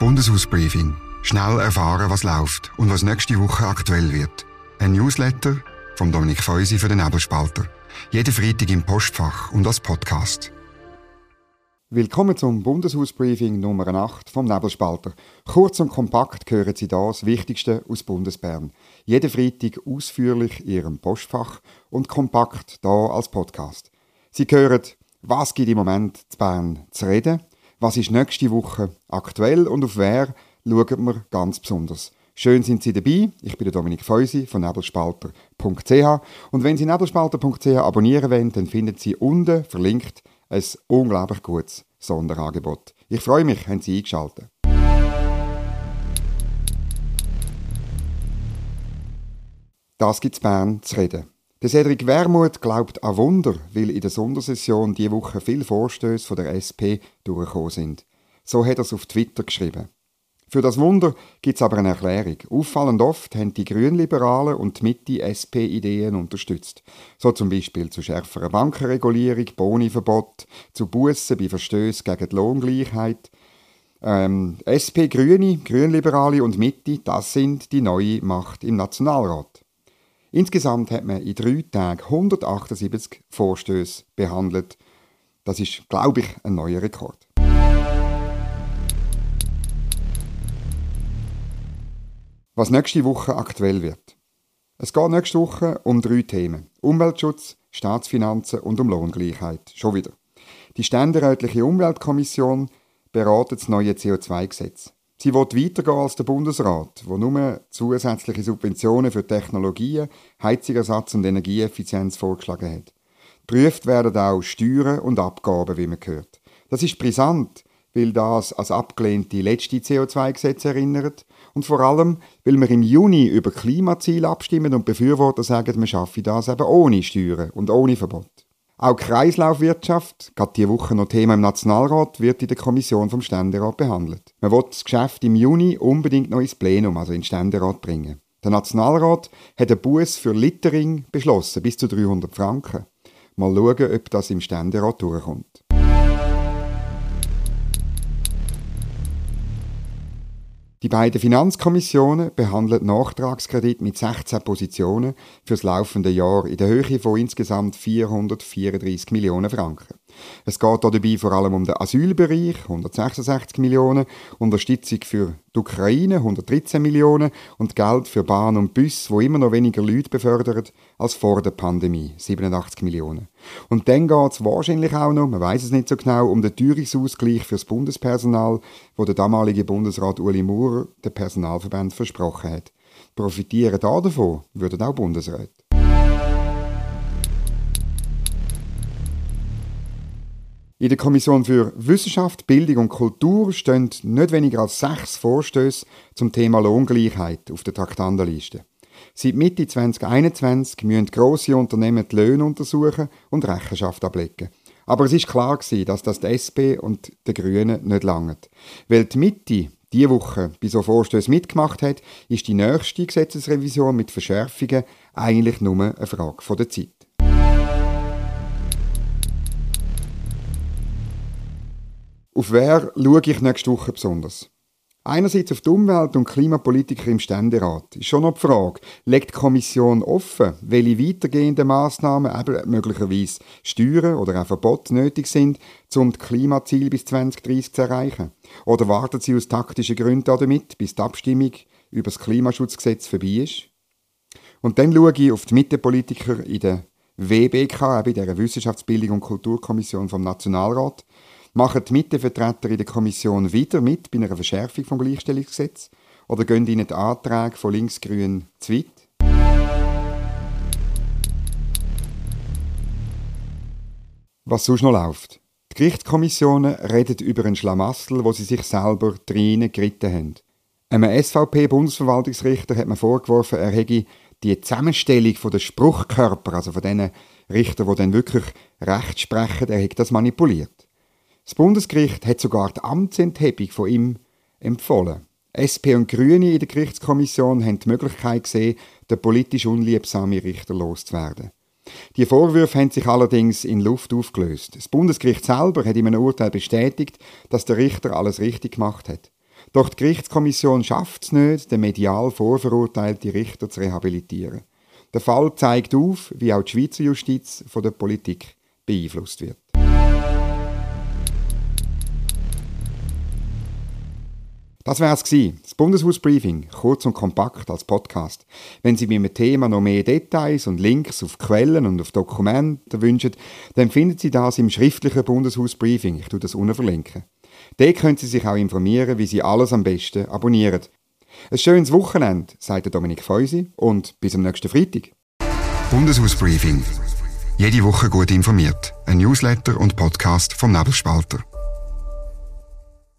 Bundeshausbriefing. Schnell erfahren, was läuft und was nächste Woche aktuell wird. Ein Newsletter von Dominik Feusi für den Nebelspalter. Jeden Freitag im Postfach und als Podcast. Willkommen zum Bundeshausbriefing Nummer 8 vom Nebelspalter. Kurz und kompakt hören Sie das Wichtigste aus Bundesbern. Jeden Freitag ausführlich in Ihrem Postfach und kompakt da als Podcast. Sie hören, was gibt im Moment zu Bern zu reden, was ist nächste Woche aktuell und auf wer schauen wir ganz besonders. Schön sind Sie dabei. Ich bin Dominik Feusi von nebelspalter.ch und wenn Sie nebelspalter.ch abonnieren wollen, dann finden Sie unten verlinkt ein unglaublich gutes Sonderangebot. Ich freue mich, haben Sie eingeschaltet. Das gibt's Bern zu reden. Der Cedric Wermuth glaubt an Wunder, weil in der Sondersession diese Woche viele Vorstöße von der SP durchgekommen sind. So hat er es auf Twitter geschrieben. Für das Wunder gibt es aber eine Erklärung. Auffallend oft haben die Grünliberalen und die Mitte SP-Ideen unterstützt. So zum Beispiel zu schärferer Bankenregulierung, Boniverbot, zu Bussen bei Verstößen gegen die Lohngleichheit. Ähm, SP, Grüne, Grünliberale und Mitte, das sind die neue Macht im Nationalrat. Insgesamt hat man in drei Tagen 178 Vorstöße behandelt. Das ist, glaube ich, ein neuer Rekord. Was nächste Woche aktuell wird. Es geht nächste Woche um drei Themen. Umweltschutz, Staatsfinanzen und um Lohngleichheit. Schon wieder. Die ständerätliche Umweltkommission beratet das neue CO2-Gesetz. Sie will weitergehen als der Bundesrat, wo nur zusätzliche Subventionen für Technologien, Heizungersatz und Energieeffizienz vorgeschlagen hat. Prüft werden auch Steuern und Abgaben, wie man hört. Das ist brisant, weil das als abgelehnte letzte CO2-Gesetz erinnert und vor allem, weil wir im Juni über Klimaziele abstimmen und Befürworter sagen, wir schaffen das eben ohne Steuern und ohne Verbot. Auch Kreislaufwirtschaft, gerade diese Woche noch Thema im Nationalrat, wird in der Kommission vom Ständerat behandelt. Man will das Geschäft im Juni unbedingt noch ins Plenum, also in den Ständerat bringen. Der Nationalrat hat einen Buß für Littering beschlossen, bis zu 300 Franken. Mal schauen, ob das im Ständerat durchkommt. Die beiden Finanzkommissionen behandeln Nachtragskredit mit 16 Positionen fürs laufende Jahr in der Höhe von insgesamt 434 Millionen Franken. Es geht dabei vor allem um den Asylbereich, 166 Millionen, Unterstützung für die Ukraine, 113 Millionen und Geld für Bahn und Bus, wo immer noch weniger Leute befördern als vor der Pandemie, 87 Millionen. Und dann geht es wahrscheinlich auch noch, man weiß es nicht so genau, um den Teuerungsausgleich fürs Bundespersonal, wo der damalige Bundesrat Uli Maurer den Personalverband versprochen hat. Profitieren davon würden auch Bundesräte. In der Kommission für Wissenschaft, Bildung und Kultur stehen nicht weniger als sechs Vorstöße zum Thema Lohngleichheit auf der Traktandenliste. Seit Mitte 2021 müssen grosse Unternehmen die Löhne untersuchen und Rechenschaft ablegen. Aber es ist klar gewesen, dass das die SP und die Grünen nicht langt. Weil die Mitte diese Woche bei so Vorstößen mitgemacht hat, ist die nächste Gesetzesrevision mit Verschärfungen eigentlich nur eine Frage der Zeit. Auf wer schaue ich nächste Woche besonders? Einerseits auf die Umwelt- und Klimapolitiker im Ständerat ist schon noch die Frage, legt die Kommission offen, welche weitergehenden Massnahmen, eben möglicherweise Steuern oder auch Verbote nötig sind, um das Klimaziel bis 2030 zu erreichen? Oder wartet sie aus taktischen Gründen damit, bis die Abstimmung über das Klimaschutzgesetz vorbei ist? Und dann schaue ich auf die Mittepolitiker in der WBK, eben der Wissenschaftsbildung und Kulturkommission vom Nationalrat, Machen die Mittevertreter in der Kommission wieder mit bei einer Verschärfung vom Gleichstellungsgesetz? Oder gehen ihnen die Anträge von Linksgrün zu weit? Was sonst noch läuft. Die Gerichtskommissionen reden über einen Schlamassel, wo sie sich selber drinnen geritten haben. Einem SVP-Bundesverwaltungsrichter hat man vorgeworfen, er hätte die Zusammenstellung der Spruchkörper, also von diesen Richtern, die dann wirklich Recht sprechen, er hätte das manipuliert. Das Bundesgericht hat sogar die Amtsenthebung von ihm empfohlen. SP und Grüne in der Gerichtskommission haben die Möglichkeit gesehen, den politisch unliebsamen Richter loszuwerden. Die Vorwürfe haben sich allerdings in Luft aufgelöst. Das Bundesgericht selber hat in einem Urteil bestätigt, dass der Richter alles richtig gemacht hat. Doch die Gerichtskommission schafft es nicht, den medial vorverurteilten Richter zu rehabilitieren. Der Fall zeigt auf, wie auch die Schweizer Justiz von der Politik beeinflusst wird. Das wäre es gewesen. Das Bundeshausbriefing, kurz und kompakt als Podcast. Wenn Sie mit dem Thema noch mehr Details und Links auf Quellen und auf Dokumente wünschen, dann finden Sie das im schriftlichen Bundeshausbriefing. Ich tue das unten verlinken. Dort können Sie sich auch informieren, wie Sie alles am besten abonnieren. Ein schönes Wochenende, sagt Dominik Feusi und bis am nächsten Freitag. Bundeshausbriefing. Jede Woche gut informiert. Ein Newsletter und Podcast vom Nebelspalter.